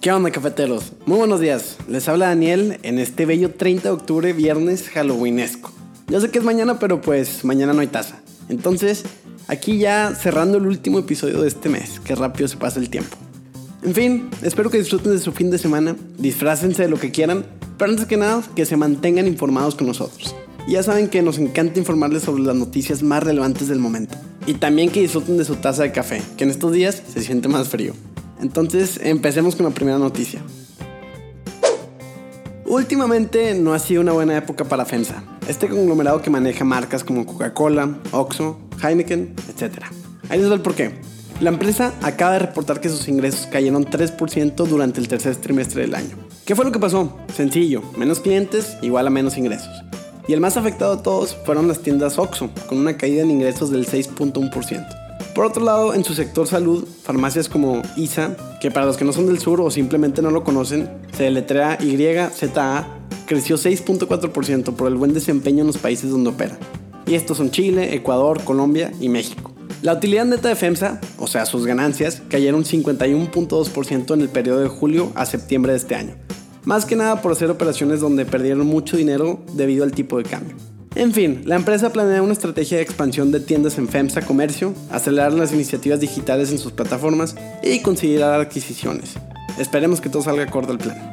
¿Qué onda, cafeteros? Muy buenos días. Les habla Daniel en este bello 30 de octubre, viernes halloweenesco. Yo sé que es mañana, pero pues mañana no hay taza. Entonces, aquí ya cerrando el último episodio de este mes. Qué rápido se pasa el tiempo. En fin, espero que disfruten de su fin de semana, disfrácense de lo que quieran, pero antes que nada, que se mantengan informados con nosotros. ya saben que nos encanta informarles sobre las noticias más relevantes del momento. Y también que disfruten de su taza de café, que en estos días se siente más frío. Entonces, empecemos con la primera noticia. Últimamente no ha sido una buena época para FEMSA, este conglomerado que maneja marcas como Coca-Cola, Oxxo, Heineken, etc. Ahí les doy el porqué. La empresa acaba de reportar que sus ingresos cayeron 3% durante el tercer trimestre del año. ¿Qué fue lo que pasó? Sencillo, menos clientes igual a menos ingresos. Y el más afectado de todos fueron las tiendas Oxxo, con una caída en ingresos del 6.1%. Por otro lado, en su sector salud, farmacias como ISA, que para los que no son del sur o simplemente no lo conocen, se deletrea YZA, creció 6.4% por el buen desempeño en los países donde opera. Y estos son Chile, Ecuador, Colombia y México. La utilidad neta de FEMSA, o sea, sus ganancias, cayeron 51.2% en el periodo de julio a septiembre de este año. Más que nada por hacer operaciones donde perdieron mucho dinero debido al tipo de cambio. En fin, la empresa planea una estrategia de expansión de tiendas en FEMSA Comercio, acelerar las iniciativas digitales en sus plataformas y conseguir adquisiciones. Esperemos que todo salga acorde al plan.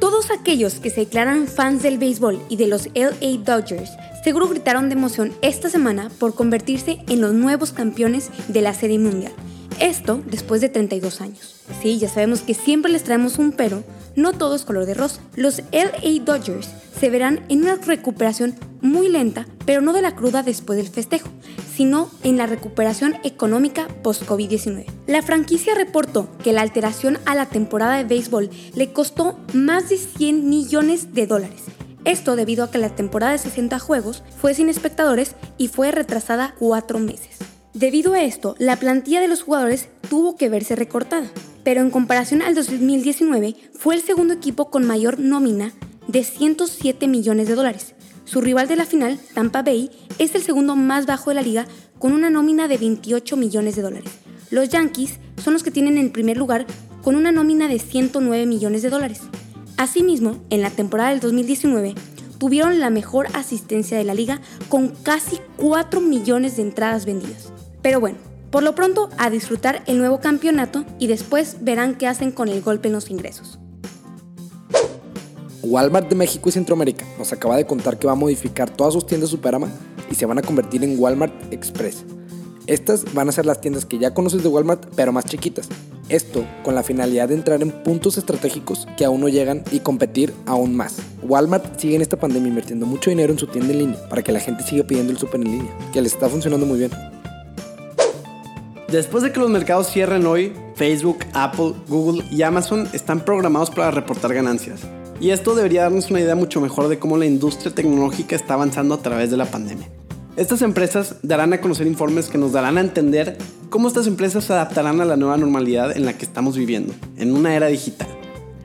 Todos aquellos que se declaran fans del béisbol y de los LA Dodgers seguro gritaron de emoción esta semana por convertirse en los nuevos campeones de la Serie Mundial. Esto después de 32 años. Sí, ya sabemos que siempre les traemos un pero, no todo es color de rosa. Los LA Dodgers se verán en una recuperación muy lenta, pero no de la cruda después del festejo, sino en la recuperación económica post-COVID-19. La franquicia reportó que la alteración a la temporada de béisbol le costó más de 100 millones de dólares. Esto debido a que la temporada de 60 juegos fue sin espectadores y fue retrasada cuatro meses. Debido a esto, la plantilla de los jugadores tuvo que verse recortada, pero en comparación al 2019 fue el segundo equipo con mayor nómina de 107 millones de dólares. Su rival de la final, Tampa Bay, es el segundo más bajo de la liga con una nómina de 28 millones de dólares. Los Yankees son los que tienen el primer lugar con una nómina de 109 millones de dólares. Asimismo, en la temporada del 2019, tuvieron la mejor asistencia de la liga con casi 4 millones de entradas vendidas. Pero bueno, por lo pronto a disfrutar el nuevo campeonato y después verán qué hacen con el golpe en los ingresos. Walmart de México y Centroamérica nos acaba de contar que va a modificar todas sus tiendas Superama y se van a convertir en Walmart Express. Estas van a ser las tiendas que ya conoces de Walmart, pero más chiquitas. Esto con la finalidad de entrar en puntos estratégicos que aún no llegan y competir aún más. Walmart sigue en esta pandemia invirtiendo mucho dinero en su tienda en línea para que la gente siga pidiendo el super en línea, que les está funcionando muy bien. Después de que los mercados cierren hoy, Facebook, Apple, Google y Amazon están programados para reportar ganancias. Y esto debería darnos una idea mucho mejor de cómo la industria tecnológica está avanzando a través de la pandemia. Estas empresas darán a conocer informes que nos darán a entender cómo estas empresas se adaptarán a la nueva normalidad en la que estamos viviendo, en una era digital.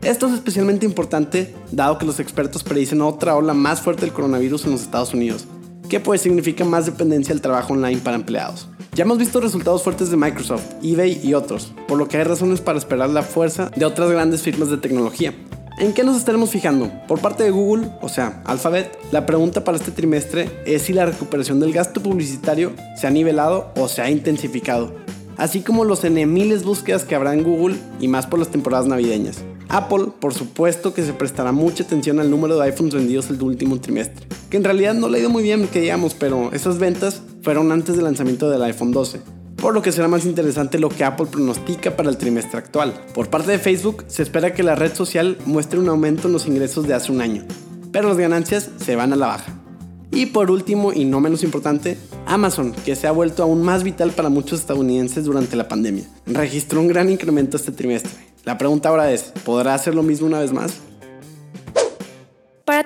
Esto es especialmente importante dado que los expertos predicen otra ola más fuerte del coronavirus en los Estados Unidos, que pues significa más dependencia del trabajo online para empleados. Ya hemos visto resultados fuertes de Microsoft, eBay y otros, por lo que hay razones para esperar la fuerza de otras grandes firmas de tecnología. ¿En qué nos estaremos fijando? Por parte de Google, o sea, Alphabet, la pregunta para este trimestre es si la recuperación del gasto publicitario se ha nivelado o se ha intensificado, así como los N miles búsquedas que habrá en Google y más por las temporadas navideñas. Apple, por supuesto que se prestará mucha atención al número de iPhones vendidos el último trimestre, que en realidad no le ha ido muy bien que digamos, pero esas ventas fueron antes del lanzamiento del iPhone 12 por lo que será más interesante lo que Apple pronostica para el trimestre actual. Por parte de Facebook, se espera que la red social muestre un aumento en los ingresos de hace un año, pero las ganancias se van a la baja. Y por último, y no menos importante, Amazon, que se ha vuelto aún más vital para muchos estadounidenses durante la pandemia, registró un gran incremento este trimestre. La pregunta ahora es, ¿podrá hacer lo mismo una vez más?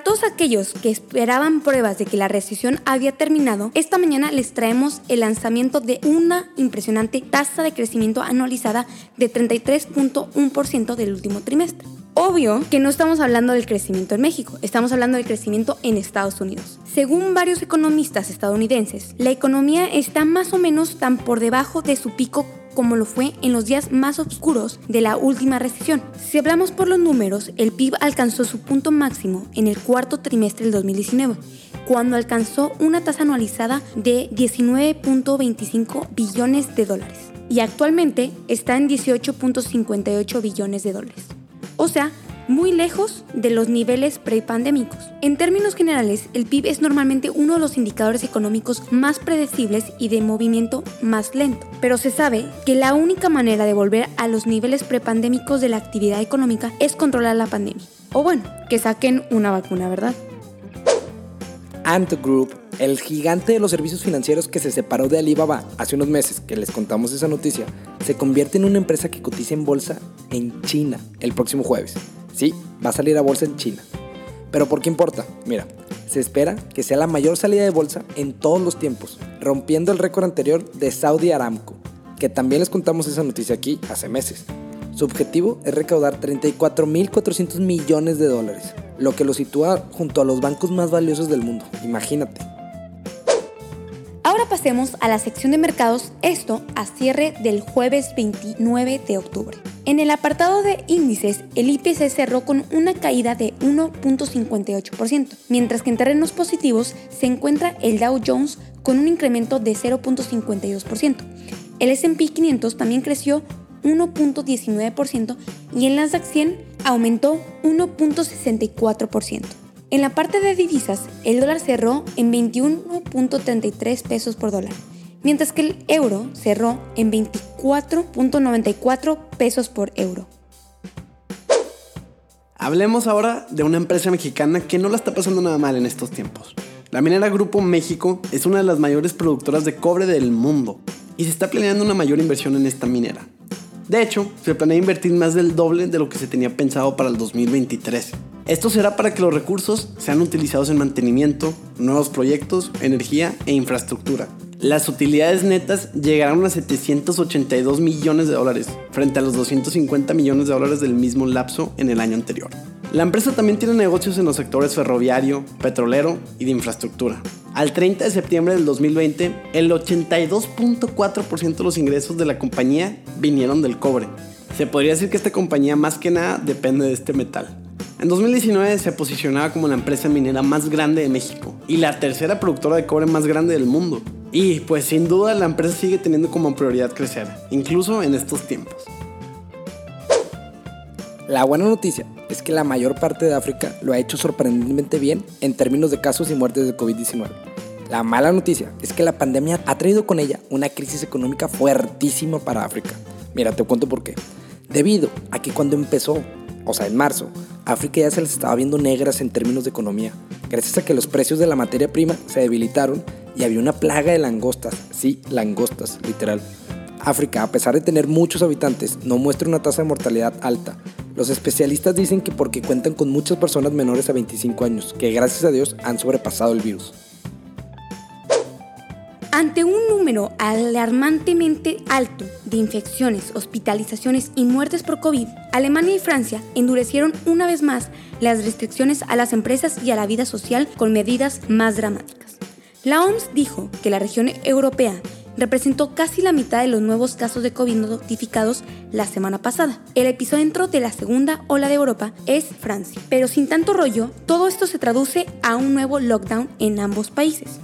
Para todos aquellos que esperaban pruebas de que la recesión había terminado, esta mañana les traemos el lanzamiento de una impresionante tasa de crecimiento anualizada de 33.1% del último trimestre. Obvio que no estamos hablando del crecimiento en México, estamos hablando del crecimiento en Estados Unidos. Según varios economistas estadounidenses, la economía está más o menos tan por debajo de su pico como lo fue en los días más oscuros de la última recesión. Si hablamos por los números, el PIB alcanzó su punto máximo en el cuarto trimestre del 2019, cuando alcanzó una tasa anualizada de 19.25 billones de dólares y actualmente está en 18.58 billones de dólares. O sea, muy lejos de los niveles prepandémicos. En términos generales, el PIB es normalmente uno de los indicadores económicos más predecibles y de movimiento más lento, pero se sabe que la única manera de volver a los niveles prepandémicos de la actividad económica es controlar la pandemia. O bueno, que saquen una vacuna, ¿verdad? Ant Group, el gigante de los servicios financieros que se separó de Alibaba hace unos meses, que les contamos esa noticia, se convierte en una empresa que cotiza en bolsa en China el próximo jueves. Sí, va a salir a bolsa en China. Pero ¿por qué importa? Mira, se espera que sea la mayor salida de bolsa en todos los tiempos, rompiendo el récord anterior de Saudi Aramco, que también les contamos esa noticia aquí hace meses. Su objetivo es recaudar 34.400 millones de dólares, lo que lo sitúa junto a los bancos más valiosos del mundo, imagínate. Ahora pasemos a la sección de mercados, esto a cierre del jueves 29 de octubre. En el apartado de índices, el IPC cerró con una caída de 1.58%, mientras que en terrenos positivos se encuentra el Dow Jones con un incremento de 0.52%. El S&P 500 también creció 1.19% y el Nasdaq 100 aumentó 1.64%. En la parte de divisas, el dólar cerró en 21.33 pesos por dólar, mientras que el euro cerró en 24.94 pesos por euro. Hablemos ahora de una empresa mexicana que no la está pasando nada mal en estos tiempos. La minera Grupo México es una de las mayores productoras de cobre del mundo y se está planeando una mayor inversión en esta minera. De hecho, se planea invertir más del doble de lo que se tenía pensado para el 2023. Esto será para que los recursos sean utilizados en mantenimiento, nuevos proyectos, energía e infraestructura. Las utilidades netas llegarán a 782 millones de dólares, frente a los 250 millones de dólares del mismo lapso en el año anterior. La empresa también tiene negocios en los sectores ferroviario, petrolero y de infraestructura. Al 30 de septiembre del 2020, el 82.4% de los ingresos de la compañía vinieron del cobre. Se podría decir que esta compañía más que nada depende de este metal. En 2019 se posicionaba como la empresa minera más grande de México y la tercera productora de cobre más grande del mundo. Y pues sin duda la empresa sigue teniendo como prioridad crecer, incluso en estos tiempos. La buena noticia es que la mayor parte de África lo ha hecho sorprendentemente bien en términos de casos y muertes de COVID-19. La mala noticia es que la pandemia ha traído con ella una crisis económica fuertísima para África. Mira, te cuento por qué. Debido a que cuando empezó, o sea, en marzo, África ya se les estaba viendo negras en términos de economía, gracias a que los precios de la materia prima se debilitaron y había una plaga de langostas, sí, langostas, literal. África, a pesar de tener muchos habitantes, no muestra una tasa de mortalidad alta. Los especialistas dicen que porque cuentan con muchas personas menores a 25 años, que gracias a Dios han sobrepasado el virus. Ante un número alarmantemente alto de infecciones, hospitalizaciones y muertes por COVID, Alemania y Francia endurecieron una vez más las restricciones a las empresas y a la vida social con medidas más dramáticas. La OMS dijo que la región europea representó casi la mitad de los nuevos casos de COVID notificados la semana pasada. El epicentro de la segunda ola de Europa es Francia. Pero sin tanto rollo, todo esto se traduce a un nuevo lockdown en ambos países.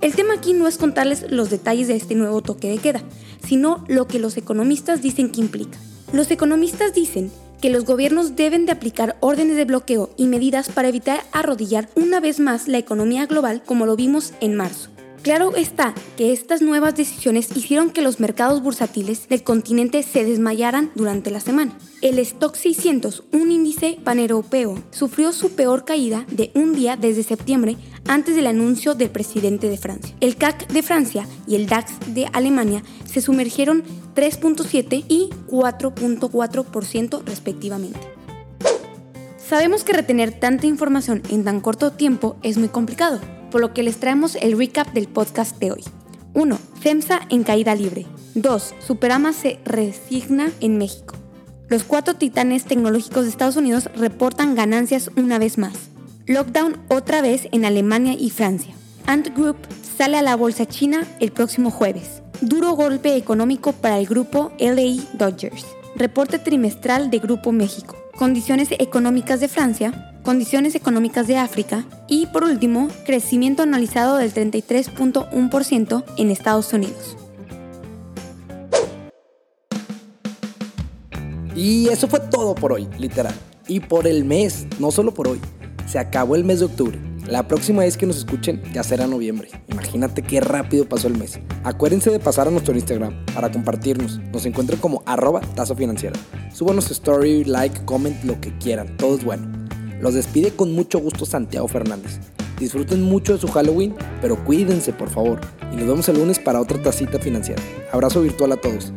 El tema aquí no es contarles los detalles de este nuevo toque de queda, sino lo que los economistas dicen que implica. Los economistas dicen que los gobiernos deben de aplicar órdenes de bloqueo y medidas para evitar arrodillar una vez más la economía global como lo vimos en marzo. Claro está que estas nuevas decisiones hicieron que los mercados bursátiles del continente se desmayaran durante la semana. El Stock 600, un índice paneuropeo, sufrió su peor caída de un día desde septiembre antes del anuncio del presidente de Francia. El CAC de Francia y el DAX de Alemania se sumergieron 3.7 y 4.4% respectivamente. Sabemos que retener tanta información en tan corto tiempo es muy complicado, por lo que les traemos el recap del podcast de hoy. 1. FEMSA en caída libre. 2. Superama se resigna en México. Los cuatro titanes tecnológicos de Estados Unidos reportan ganancias una vez más. Lockdown otra vez en Alemania y Francia. Ant Group sale a la bolsa china el próximo jueves. Duro golpe económico para el grupo LA Dodgers. Reporte trimestral de Grupo México condiciones económicas de Francia, condiciones económicas de África y, por último, crecimiento analizado del 33.1% en Estados Unidos. Y eso fue todo por hoy, literal. Y por el mes, no solo por hoy. Se acabó el mes de octubre. La próxima vez que nos escuchen ya será noviembre. Imagínate qué rápido pasó el mes. Acuérdense de pasar a nuestro Instagram para compartirnos. Nos encuentran como arroba tasa financiera. Súbanos story, like, comment, lo que quieran. Todo es bueno. Los despide con mucho gusto Santiago Fernández. Disfruten mucho de su Halloween, pero cuídense por favor. Y nos vemos el lunes para otra tacita financiera. Abrazo virtual a todos.